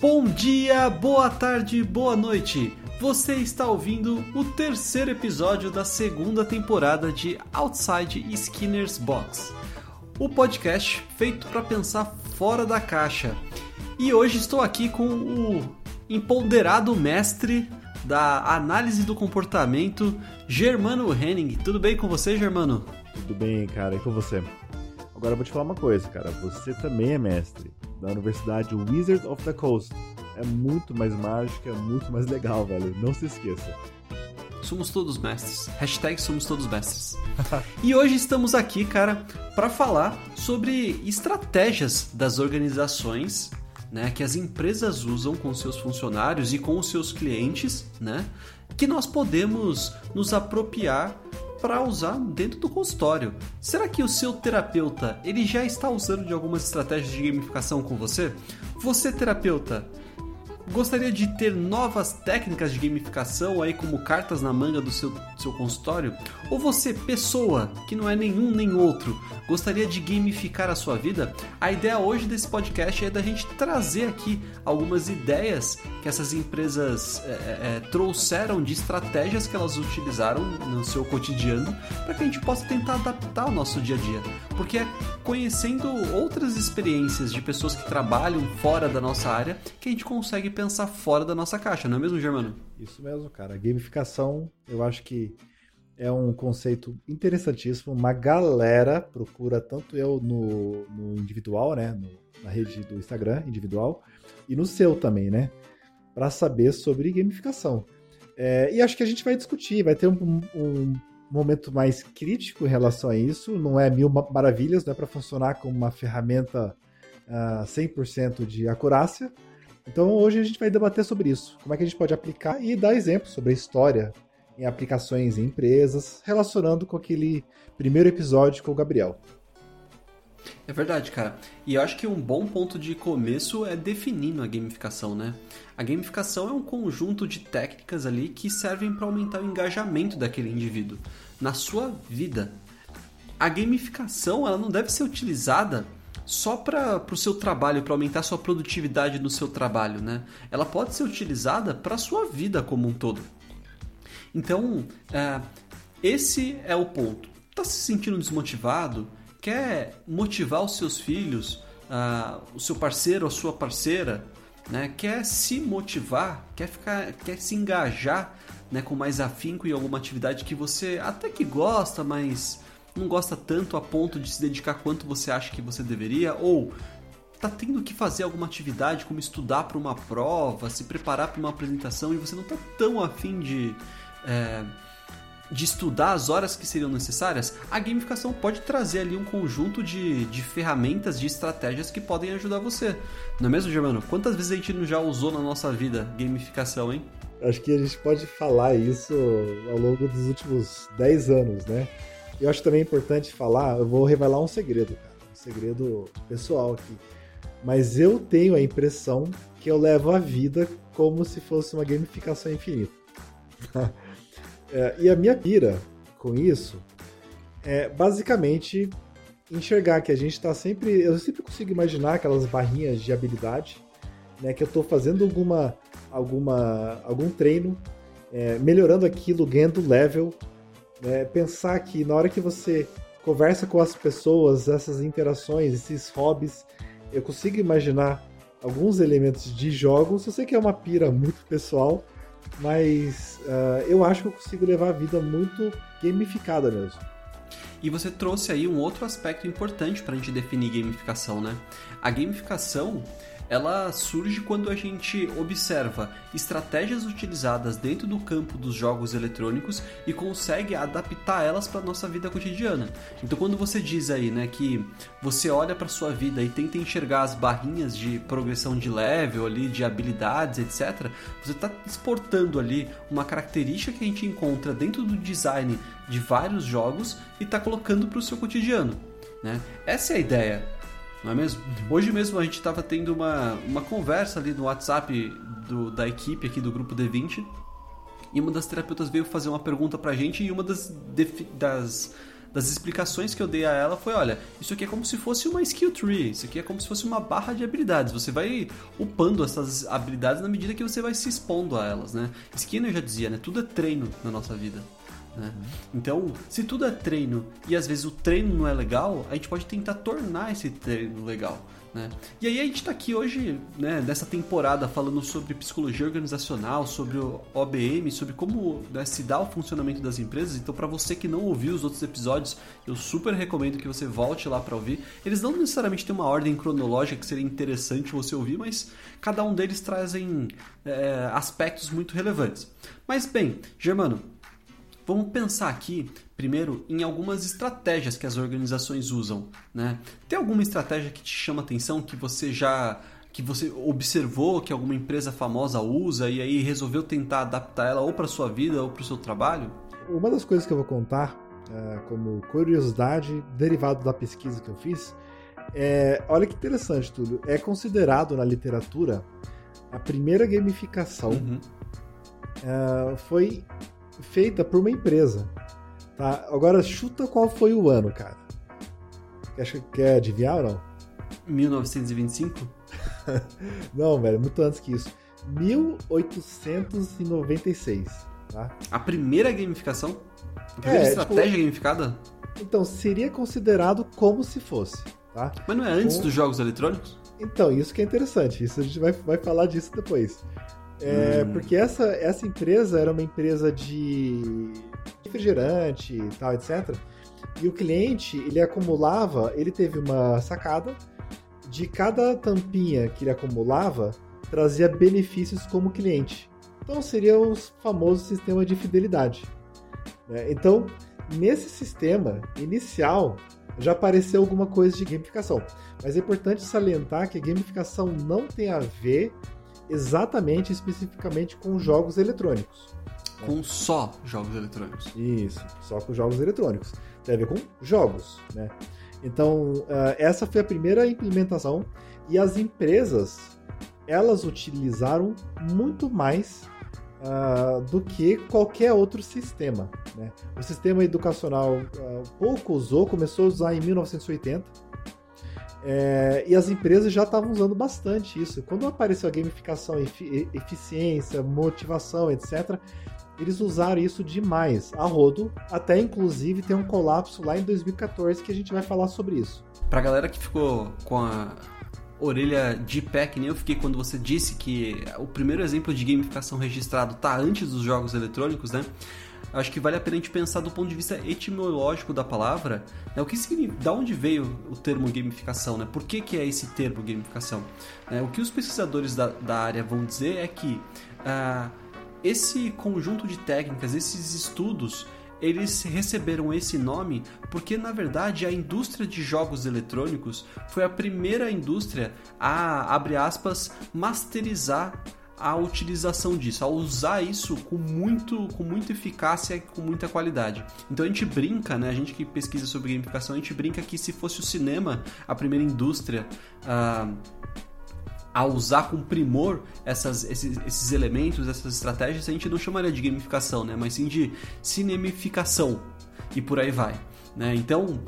Bom dia, boa tarde, boa noite. Você está ouvindo o terceiro episódio da segunda temporada de Outside Skinner's Box, o podcast feito para pensar fora da caixa. E hoje estou aqui com o empoderado mestre da análise do comportamento, Germano Henning. Tudo bem com você, Germano? Tudo bem, cara, e com você? Agora eu vou te falar uma coisa, cara. Você também é mestre da Universidade Wizard of the Coast. É muito mais mágica, é muito mais legal, velho. Não se esqueça. Somos todos mestres. Hashtag somos todos mestres. e hoje estamos aqui, cara, para falar sobre estratégias das organizações né, que as empresas usam com seus funcionários e com os seus clientes, né, que nós podemos nos apropriar para usar dentro do consultório. Será que o seu terapeuta ele já está usando de algumas estratégias de gamificação com você? Você terapeuta Gostaria de ter novas técnicas de gamificação aí como cartas na manga do seu, seu consultório? Ou você, pessoa, que não é nenhum nem outro, gostaria de gamificar a sua vida? A ideia hoje desse podcast é da gente trazer aqui algumas ideias que essas empresas é, é, é trouxeram de estratégias que elas utilizaram no seu cotidiano para que a gente possa tentar adaptar ao nosso dia a dia. Porque é conhecendo outras experiências de pessoas que trabalham fora da nossa área que a gente consegue pensar fora da nossa caixa, não é mesmo, Germano? Isso mesmo, cara. Gamificação, eu acho que é um conceito interessantíssimo. Uma galera procura, tanto eu no, no individual, né? No, na rede do Instagram individual, e no seu também, né? Para saber sobre gamificação. É, e acho que a gente vai discutir, vai ter um, um, momento mais crítico em relação a isso. Não é mil maravilhas, não é para funcionar como uma ferramenta uh, ah, 100% de acurácia, então hoje a gente vai debater sobre isso. Como é que a gente pode aplicar e dar exemplos sobre a história em aplicações em empresas, relacionando com aquele primeiro episódio com o Gabriel. É verdade, cara. E eu acho que um bom ponto de começo é definindo a gamificação, né? A gamificação é um conjunto de técnicas ali que servem para aumentar o engajamento daquele indivíduo na sua vida. A gamificação ela não deve ser utilizada só para o seu trabalho, para aumentar sua produtividade no seu trabalho, né? Ela pode ser utilizada para a sua vida como um todo. Então, é, esse é o ponto. Está se sentindo desmotivado? Quer motivar os seus filhos, uh, o seu parceiro, a sua parceira? Né? Quer se motivar? Quer, ficar, quer se engajar né, com mais afinco em alguma atividade que você até que gosta, mas não gosta tanto a ponto de se dedicar quanto você acha que você deveria, ou tá tendo que fazer alguma atividade como estudar para uma prova, se preparar para uma apresentação e você não tá tão afim de, é, de estudar as horas que seriam necessárias, a gamificação pode trazer ali um conjunto de, de ferramentas, de estratégias que podem ajudar você. Não é mesmo, Germano? Quantas vezes a gente já usou na nossa vida gamificação, hein? Acho que a gente pode falar isso ao longo dos últimos 10 anos, né? Eu acho também importante falar, eu vou revelar um segredo, cara, um segredo pessoal aqui. Mas eu tenho a impressão que eu levo a vida como se fosse uma gamificação infinita. é, e a minha pira com isso é basicamente enxergar que a gente está sempre. Eu sempre consigo imaginar aquelas barrinhas de habilidade, né? Que eu estou fazendo alguma, alguma, algum treino, é, melhorando aquilo, ganhando level, né? Pensar que na hora que você conversa com as pessoas, essas interações, esses hobbies, eu consigo imaginar alguns elementos de jogos. Eu sei que é uma pira muito pessoal, mas uh, eu acho que eu consigo levar a vida muito gamificada mesmo. E você trouxe aí um outro aspecto importante para a gente definir gamificação, né? A gamificação ela surge quando a gente observa estratégias utilizadas dentro do campo dos jogos eletrônicos e consegue adaptar elas para nossa vida cotidiana. Então, quando você diz aí, né, que você olha para sua vida e tenta enxergar as barrinhas de progressão de level ali, de habilidades, etc, você está exportando ali uma característica que a gente encontra dentro do design de vários jogos e está colocando para o seu cotidiano. Né? Essa é a ideia não é mesmo? Hoje mesmo a gente estava tendo uma, uma conversa ali no WhatsApp do, da equipe aqui do grupo D20 e uma das terapeutas veio fazer uma pergunta pra gente e uma das, das, das explicações que eu dei a ela foi, olha, isso aqui é como se fosse uma skill tree, isso aqui é como se fosse uma barra de habilidades. Você vai upando essas habilidades na medida que você vai se expondo a elas, né? Skinner já dizia, né? Tudo é treino na nossa vida. Né? Então, se tudo é treino e às vezes o treino não é legal, a gente pode tentar tornar esse treino legal. Né? E aí a gente está aqui hoje, né, nessa temporada, falando sobre psicologia organizacional, sobre o OBM, sobre como né, se dá o funcionamento das empresas. Então, para você que não ouviu os outros episódios, eu super recomendo que você volte lá para ouvir. Eles não necessariamente têm uma ordem cronológica que seria interessante você ouvir, mas cada um deles trazem é, aspectos muito relevantes. Mas bem, Germano, Vamos pensar aqui, primeiro, em algumas estratégias que as organizações usam. Né? Tem alguma estratégia que te chama atenção, que você já que você observou que alguma empresa famosa usa e aí resolveu tentar adaptar ela ou para sua vida ou para o seu trabalho? Uma das coisas que eu vou contar é, como curiosidade derivado da pesquisa que eu fiz é, olha que interessante tudo, é considerado na literatura a primeira gamificação uhum. é, foi feita por uma empresa. Tá? Agora chuta qual foi o ano, cara. Acho que quer adivinhar ou não? 1925? não, velho, muito antes que isso. 1896. Tá? A primeira gamificação? A primeira é, estratégia tipo, gamificada? Então, seria considerado como se fosse. Tá? Mas não é antes Com... dos jogos eletrônicos? Então, isso que é interessante. Isso a gente vai, vai falar disso depois. É, hum. Porque essa, essa empresa era uma empresa de refrigerante e tal, etc. E o cliente, ele acumulava, ele teve uma sacada de cada tampinha que ele acumulava trazia benefícios como cliente. Então seria o famoso sistema de fidelidade. Né? Então, nesse sistema inicial já apareceu alguma coisa de gamificação. Mas é importante salientar que a gamificação não tem a ver exatamente, especificamente com jogos eletrônicos. Com só jogos eletrônicos. Isso, só com jogos eletrônicos. Tem a ver com jogos, né? Então, uh, essa foi a primeira implementação e as empresas, elas utilizaram muito mais uh, do que qualquer outro sistema. Né? O sistema educacional uh, pouco usou, começou a usar em 1980, é, e as empresas já estavam usando bastante isso. Quando apareceu a gamificação, eficiência, motivação, etc., eles usaram isso demais, a rodo, até inclusive tem um colapso lá em 2014 que a gente vai falar sobre isso. Pra galera que ficou com a orelha de pé, que nem eu fiquei quando você disse que o primeiro exemplo de gamificação registrado tá antes dos jogos eletrônicos, né? Acho que vale a pena a gente pensar do ponto de vista etimológico da palavra, né? o que significa, da onde veio o termo gamificação, né? Por que, que é esse termo gamificação? É, o que os pesquisadores da, da área vão dizer é que uh, esse conjunto de técnicas, esses estudos, eles receberam esse nome porque, na verdade, a indústria de jogos eletrônicos foi a primeira indústria a, abre aspas, masterizar a utilização disso, a usar isso com muito, com muita eficácia e com muita qualidade. Então a gente brinca, né? A gente que pesquisa sobre gamificação, a gente brinca que se fosse o cinema a primeira indústria uh, a usar com primor essas, esses, esses, elementos, essas estratégias, a gente não chamaria de gamificação, né? Mas sim de cinemificação e por aí vai. Né? Então, uh,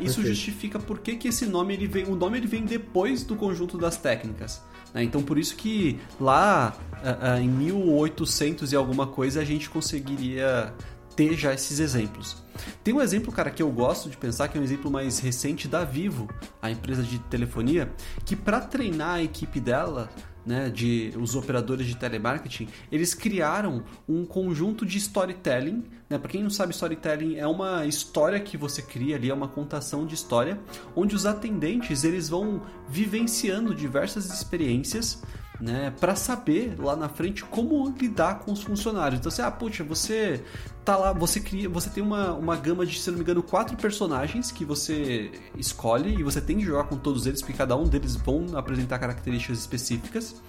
isso justifica por que, que esse nome ele vem, o nome ele vem depois do conjunto das técnicas. Né? Então por isso que lá uh, uh, em 1800 e alguma coisa a gente conseguiria ter já esses exemplos. Tem um exemplo, cara, que eu gosto de pensar, que é um exemplo mais recente da Vivo, a empresa de telefonia, que para treinar a equipe dela, né, de os operadores de telemarketing, eles criaram um conjunto de storytelling. Né? Para quem não sabe, storytelling é uma história que você cria ali, é uma contação de história, onde os atendentes eles vão vivenciando diversas experiências né, para saber lá na frente como lidar com os funcionários. Então, você, ah, puxa, você tá lá, você cria, você tem uma, uma gama de, se não me engano, quatro personagens que você escolhe e você tem que jogar com todos eles, porque cada um deles vão apresentar características específicas.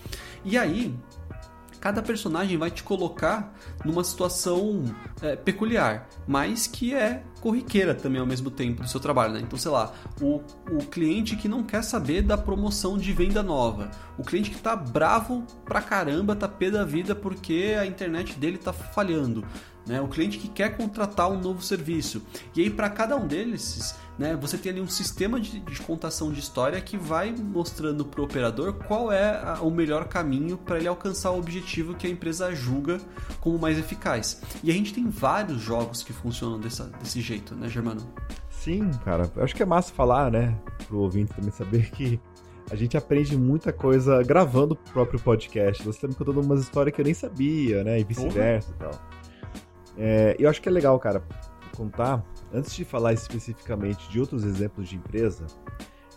E aí, cada personagem vai te colocar numa situação é, peculiar, mas que é corriqueira também ao mesmo tempo do seu trabalho. Né? Então, sei lá, o, o cliente que não quer saber da promoção de venda nova, o cliente que tá bravo pra caramba, tá pé da vida porque a internet dele tá falhando. Né? O cliente que quer contratar um novo serviço. E aí para cada um deles, né, você tem ali um sistema de, de contação de história que vai mostrando para o operador qual é a, o melhor caminho para ele alcançar o objetivo que a empresa julga como mais eficaz. E a gente tem vários jogos que funcionam dessa, desse jeito, né, Germano? Sim, cara. Eu acho que é massa falar, né, pro ouvinte também saber que a gente aprende muita coisa gravando o próprio podcast. Você tá me contando umas histórias que eu nem sabia, né? E vice-versa e tal. É, eu acho que é legal, cara, contar, antes de falar especificamente de outros exemplos de empresa,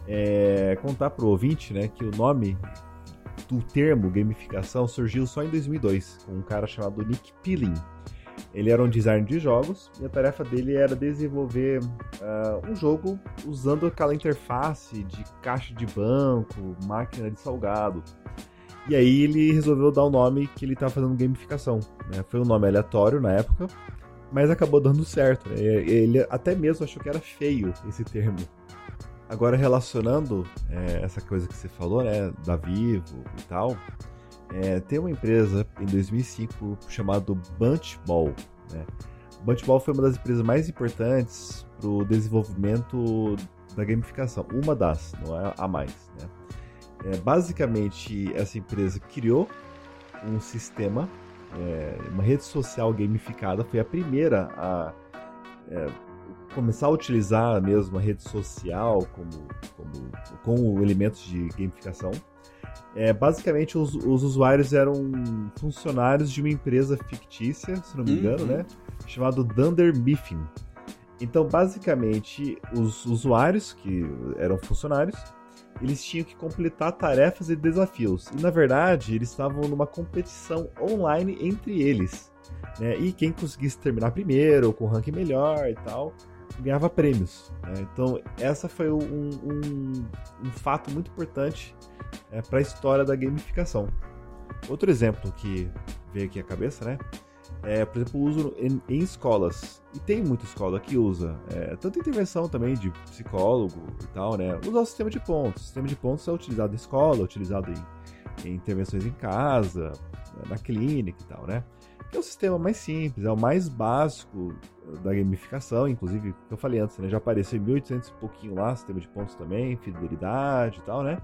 é, contar pro ouvinte, né, que o nome do termo gamificação surgiu só em 2002, com um cara chamado Nick Pilling. Ele era um designer de jogos e a tarefa dele era desenvolver uh, um jogo usando aquela interface de caixa de banco, máquina de salgado. E aí ele resolveu dar o nome que ele estava fazendo gamificação. Né? Foi um nome aleatório na época, mas acabou dando certo. Né? Ele até mesmo achou que era feio esse termo. Agora relacionando é, essa coisa que você falou, né, da Vivo e tal, é, tem uma empresa em 2005 chamada Bunchball. Né? Bunchball foi uma das empresas mais importantes para o desenvolvimento da gamificação, uma das, não é a mais. Né? É, basicamente, essa empresa criou um sistema, é, uma rede social gamificada, foi a primeira a é, começar a utilizar mesmo a rede social como, como com elementos de gamificação. É, basicamente, os, os, usuários eram funcionários de uma empresa fictícia, se não me engano, uhum. né? Chamado Dunder Miffin. Então, basicamente, os usuários, que eram funcionários, eles tinham que completar tarefas e desafios. E, na verdade, eles estavam numa competição online entre eles. Né? E quem conseguisse terminar primeiro, com ranking melhor e tal, ganhava prêmios. Né? Então, essa foi um, um, um fato muito importante é, para a história da gamificação. Outro exemplo que veio aqui à cabeça, né? É, por exemplo, uso em, em escolas. E tem muita escola que usa, é, tanto intervenção também de psicólogo e tal, né? Usar o sistema de pontos. O sistema de pontos é utilizado em escola, utilizado em, em intervenções em casa, na clínica e tal, né? é o sistema mais simples, é o mais básico da gamificação, inclusive, que eu falei antes, né? Já apareceu em 1800 e pouquinho lá, sistema de pontos também, fidelidade e tal, né?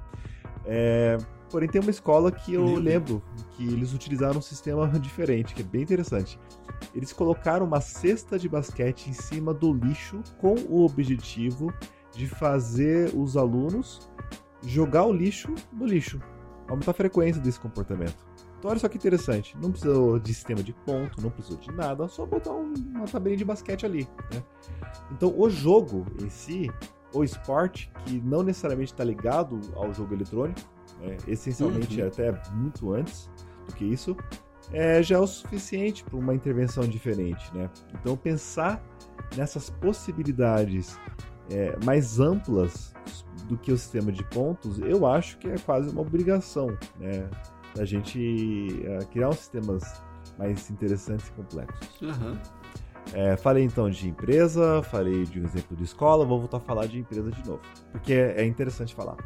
É, porém, tem uma escola que eu lembro que eles utilizaram um sistema diferente, que é bem interessante. Eles colocaram uma cesta de basquete em cima do lixo com o objetivo de fazer os alunos jogar o lixo no lixo. Aumentar a frequência desse comportamento. Então, olha só que interessante. Não precisou de sistema de ponto, não precisou de nada, só botar uma tabelinha de basquete ali. Né? Então, o jogo em si o esporte, que não necessariamente está ligado ao jogo eletrônico, né? essencialmente uhum. até muito antes do que isso, é, já é o suficiente para uma intervenção diferente. Né? Então, pensar nessas possibilidades é, mais amplas do que o sistema de pontos, eu acho que é quase uma obrigação né? da gente é, criar uns sistemas mais interessantes e complexos. Uhum. É, falei então de empresa, falei de um exemplo de escola, vou voltar a falar de empresa de novo, porque é, interessante falar.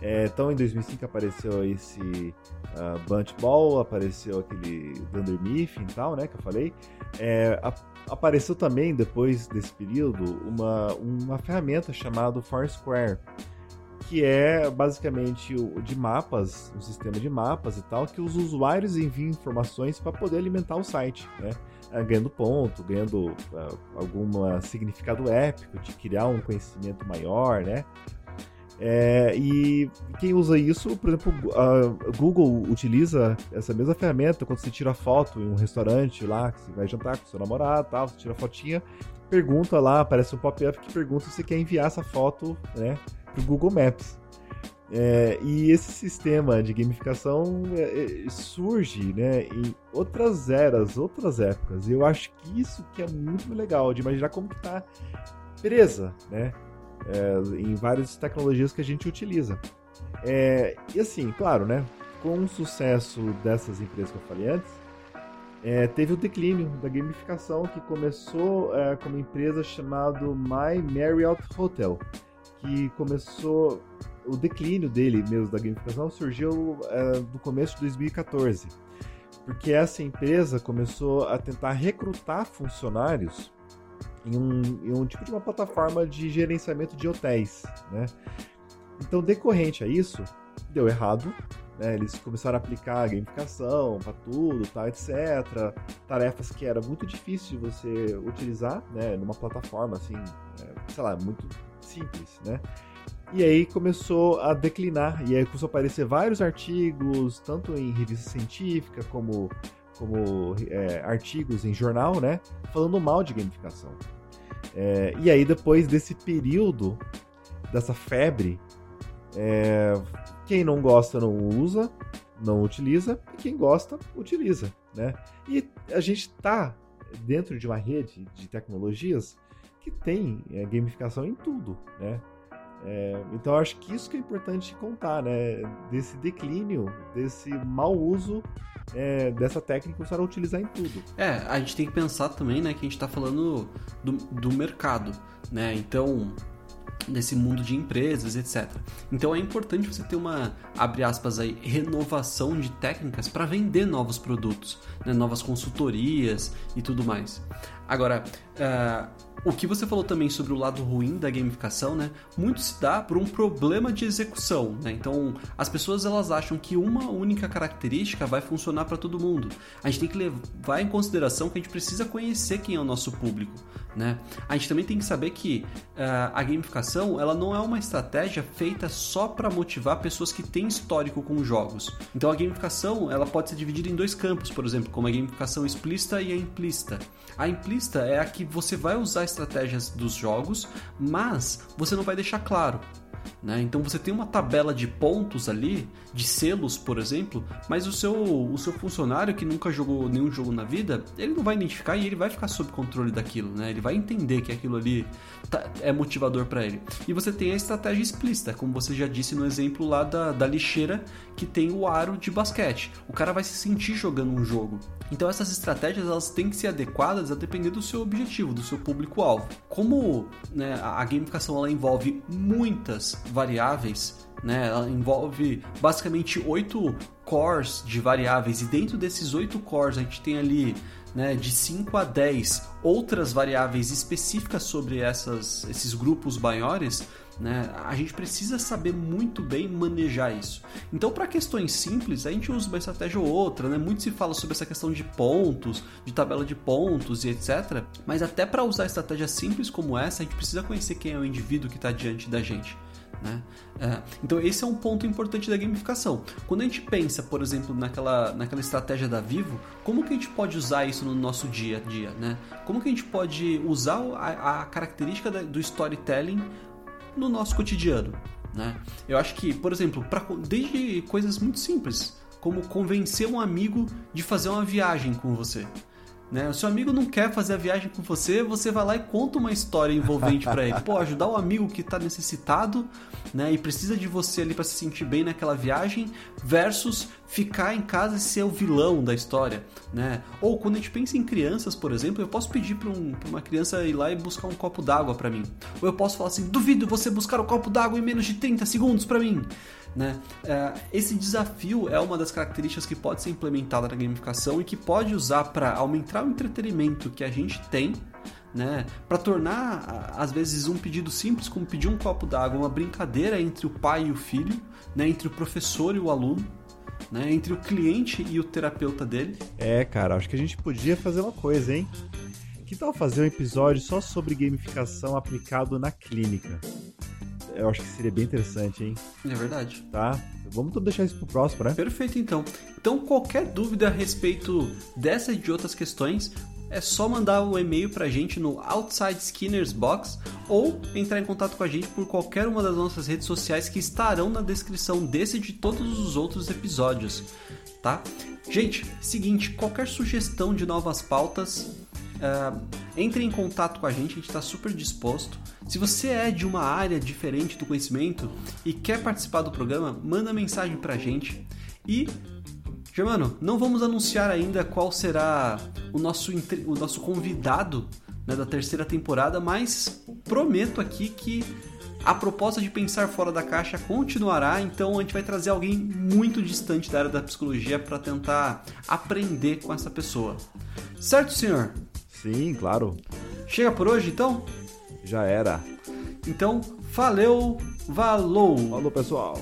É, então, em 2005 apareceu esse uh, Bunch Ball, apareceu aquele Dunder Mifflin e tal, né, que eu falei. É, a, apareceu também, depois desse período, uma, uma ferramenta chamada Foursquare, que é basicamente o, de mapas, um sistema de mapas e tal, que os usuários enviam informações para poder alimentar o site, né? É, ganhando ponto, ganhando uh, algum significado épico de criar um conhecimento maior, né? É, e quem usa isso, por exemplo, a Google utiliza essa mesma ferramenta quando você tira foto em um restaurante lá, que você vai jantar com seu namorado, tal, você tira a fotinha, pergunta lá, aparece um pop-up que pergunta se você quer enviar essa foto, né, pro Google Maps. É, e esse sistema de gamificação é, é, surge né, em outras eras, outras épocas. E eu acho que isso que é muito legal, de imaginar como que tá presa né, é, em várias tecnologias que a gente utiliza. É, e assim, claro, né, com o sucesso dessas empresas que eu falei antes, é, teve o declínio da gamificação que começou é, com uma empresa chamada My Marriott Hotel, que começou o declínio dele mesmo da gamificação surgiu é, no começo de 2014. porque essa empresa começou a tentar recrutar funcionários em um, em um tipo de uma plataforma de gerenciamento de hotéis, né? Então, decorrente a isso, deu errado, né? Eles começaram a aplicar a gamificação para tudo, tá, etc. Tarefas que era muito difícil de você utilizar, né? Numa plataforma assim, é, sei lá, muito simples, né? E aí começou a declinar, e aí começou a aparecer vários artigos, tanto em revista científica como, como é, artigos em jornal, né? Falando mal de gamificação. É, e aí depois desse período, dessa febre, é, quem não gosta não usa, não utiliza, e quem gosta, utiliza, né? E a gente está dentro de uma rede de tecnologias que tem é, gamificação em tudo, né? É, então acho que isso que é importante contar, né? Desse declínio, desse mau uso é, dessa técnica começaram a utilizar em tudo. É, a gente tem que pensar também, né, que a gente está falando do, do mercado, né? Então, nesse mundo de empresas, etc. Então é importante você ter uma, abre aspas aí, renovação de técnicas para vender novos produtos, né, novas consultorias e tudo mais. Agora, uh, o que você falou também sobre o lado ruim da gamificação, né? Muito se dá por um problema de execução, né? Então, as pessoas elas acham que uma única característica vai funcionar para todo mundo. A gente tem que levar em consideração que a gente precisa conhecer quem é o nosso público, né? A gente também tem que saber que uh, a gamificação ela não é uma estratégia feita só para motivar pessoas que têm histórico com jogos. Então, a gamificação ela pode ser dividida em dois campos, por exemplo, como a gamificação explícita e a implícita. A implícita é a que você vai usar estratégias dos jogos, mas você não vai deixar claro. Né? Então você tem uma tabela de pontos ali, de selos, por exemplo, mas o seu, o seu funcionário que nunca jogou nenhum jogo na vida, ele não vai identificar e ele vai ficar sob controle daquilo, né? Ele vai entender que aquilo ali tá, é motivador para ele. E você tem a estratégia explícita, como você já disse no exemplo lá da, da lixeira que tem o aro de basquete. O cara vai se sentir jogando um jogo. Então essas estratégias elas têm que ser adequadas a depender do seu objetivo, do seu público-alvo. Como né, a gamificação ela envolve muitas variáveis, né, ela envolve basicamente oito cores de variáveis e dentro desses oito cores a gente tem ali né, de 5 a 10 outras variáveis específicas sobre essas, esses grupos maiores, né, a gente precisa saber muito bem manejar isso. Então, para questões simples, a gente usa uma estratégia ou outra. Né? Muito se fala sobre essa questão de pontos, de tabela de pontos e etc. Mas até para usar estratégias simples como essa, a gente precisa conhecer quem é o indivíduo que está diante da gente. Né? É, então esse é um ponto importante da gamificação. Quando a gente pensa, por exemplo, naquela, naquela estratégia da Vivo, como que a gente pode usar isso no nosso dia a dia? Né? Como que a gente pode usar a, a característica do storytelling no nosso cotidiano? Né? Eu acho que, por exemplo, pra, desde coisas muito simples, como convencer um amigo de fazer uma viagem com você. Né? O seu amigo não quer fazer a viagem com você, você vai lá e conta uma história envolvente para ele. Pô, ajudar o amigo que está necessitado, né, e precisa de você ali para se sentir bem naquela viagem, versus ficar em casa e ser o vilão da história, né? Ou quando a gente pensa em crianças, por exemplo, eu posso pedir para um, uma criança ir lá e buscar um copo d'água para mim. Ou eu posso falar assim: "Duvido você buscar o um copo d'água em menos de 30 segundos para mim". Né? É, esse desafio é uma das características que pode ser implementada na gamificação e que pode usar para aumentar o entretenimento que a gente tem né? Para tornar às vezes um pedido simples como pedir um copo d'água uma brincadeira entre o pai e o filho, né? Entre o professor e o aluno, né? Entre o cliente e o terapeuta dele. É, cara, acho que a gente podia fazer uma coisa, hein? Que tal fazer um episódio só sobre gamificação aplicado na clínica? Eu acho que seria bem interessante, hein? É verdade. Tá? Vamos deixar isso pro próximo, né? Perfeito, então. Então, qualquer dúvida a respeito dessas e de outras questões, é só mandar o um e-mail pra gente no Outside Skinners Box ou entrar em contato com a gente por qualquer uma das nossas redes sociais que estarão na descrição desse e de todos os outros episódios, tá? Gente, seguinte, qualquer sugestão de novas pautas, uh, entre em contato com a gente, a gente está super disposto. Se você é de uma área diferente do conhecimento e quer participar do programa, manda mensagem para a gente. E, Germano, não vamos anunciar ainda qual será o nosso, o nosso convidado né, da terceira temporada, mas prometo aqui que A proposta de pensar fora da caixa continuará, então a gente vai trazer alguém muito distante da área da psicologia para tentar aprender com essa pessoa. Certo, senhor? Sim, claro. Chega por hoje, então? Já era. Então, valeu, valou! Falou, pessoal.